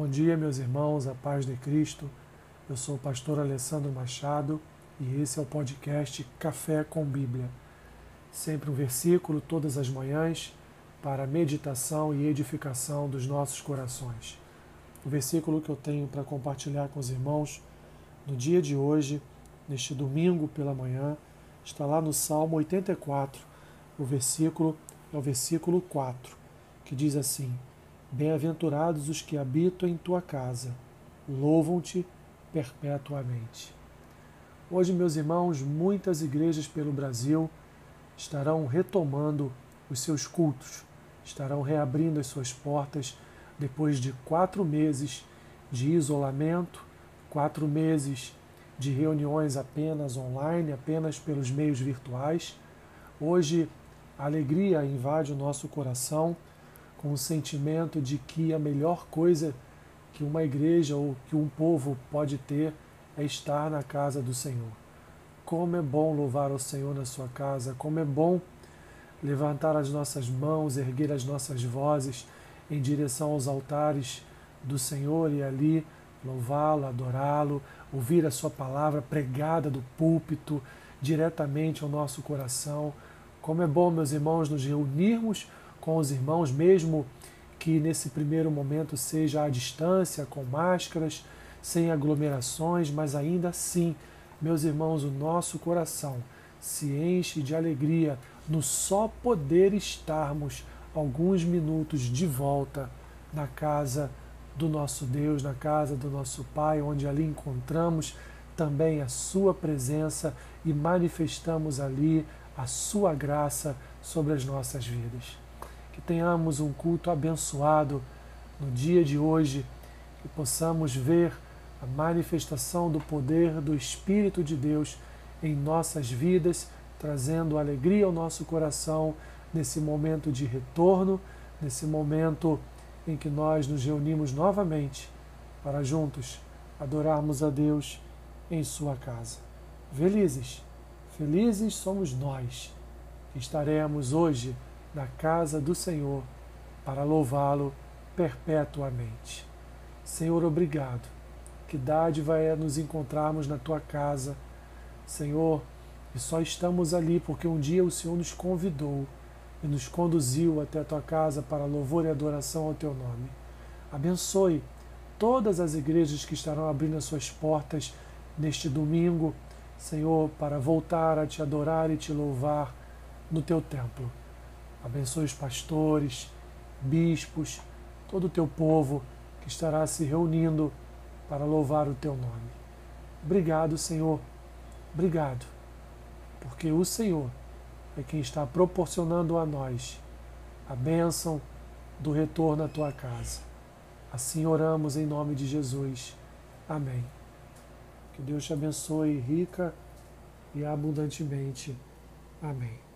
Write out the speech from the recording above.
Bom dia, meus irmãos, a paz de Cristo. Eu sou o pastor Alessandro Machado e esse é o podcast Café com Bíblia. Sempre um versículo todas as manhãs para meditação e edificação dos nossos corações. O versículo que eu tenho para compartilhar com os irmãos no dia de hoje, neste domingo pela manhã, está lá no Salmo 84. O versículo é o versículo 4, que diz assim: Bem-aventurados os que habitam em tua casa, louvam-te perpetuamente. Hoje, meus irmãos, muitas igrejas pelo Brasil estarão retomando os seus cultos, estarão reabrindo as suas portas depois de quatro meses de isolamento, quatro meses de reuniões apenas online, apenas pelos meios virtuais. Hoje, a alegria invade o nosso coração com o sentimento de que a melhor coisa que uma igreja ou que um povo pode ter é estar na casa do Senhor. Como é bom louvar o Senhor na sua casa, como é bom levantar as nossas mãos, erguer as nossas vozes em direção aos altares do Senhor e ali louvá-lo, adorá-lo, ouvir a sua palavra pregada do púlpito diretamente ao nosso coração. Como é bom, meus irmãos, nos reunirmos com os irmãos, mesmo que nesse primeiro momento seja à distância, com máscaras, sem aglomerações, mas ainda assim, meus irmãos, o nosso coração se enche de alegria no só poder estarmos alguns minutos de volta na casa do nosso Deus, na casa do nosso Pai, onde ali encontramos também a Sua presença e manifestamos ali a Sua graça sobre as nossas vidas que tenhamos um culto abençoado no dia de hoje, que possamos ver a manifestação do poder do Espírito de Deus em nossas vidas, trazendo alegria ao nosso coração nesse momento de retorno, nesse momento em que nós nos reunimos novamente para juntos adorarmos a Deus em Sua casa. Felizes, felizes somos nós que estaremos hoje na casa do Senhor para louvá-lo perpetuamente. Senhor, obrigado. Que dádiva é nos encontrarmos na tua casa, Senhor, e só estamos ali porque um dia o Senhor nos convidou e nos conduziu até a tua casa para louvor e adoração ao teu nome. Abençoe todas as igrejas que estarão abrindo as suas portas neste domingo, Senhor, para voltar a te adorar e te louvar no teu templo. Abençoe os pastores, bispos, todo o teu povo que estará se reunindo para louvar o teu nome. Obrigado, Senhor. Obrigado, porque o Senhor é quem está proporcionando a nós a bênção do retorno à tua casa. Assim oramos em nome de Jesus. Amém. Que Deus te abençoe rica e abundantemente. Amém.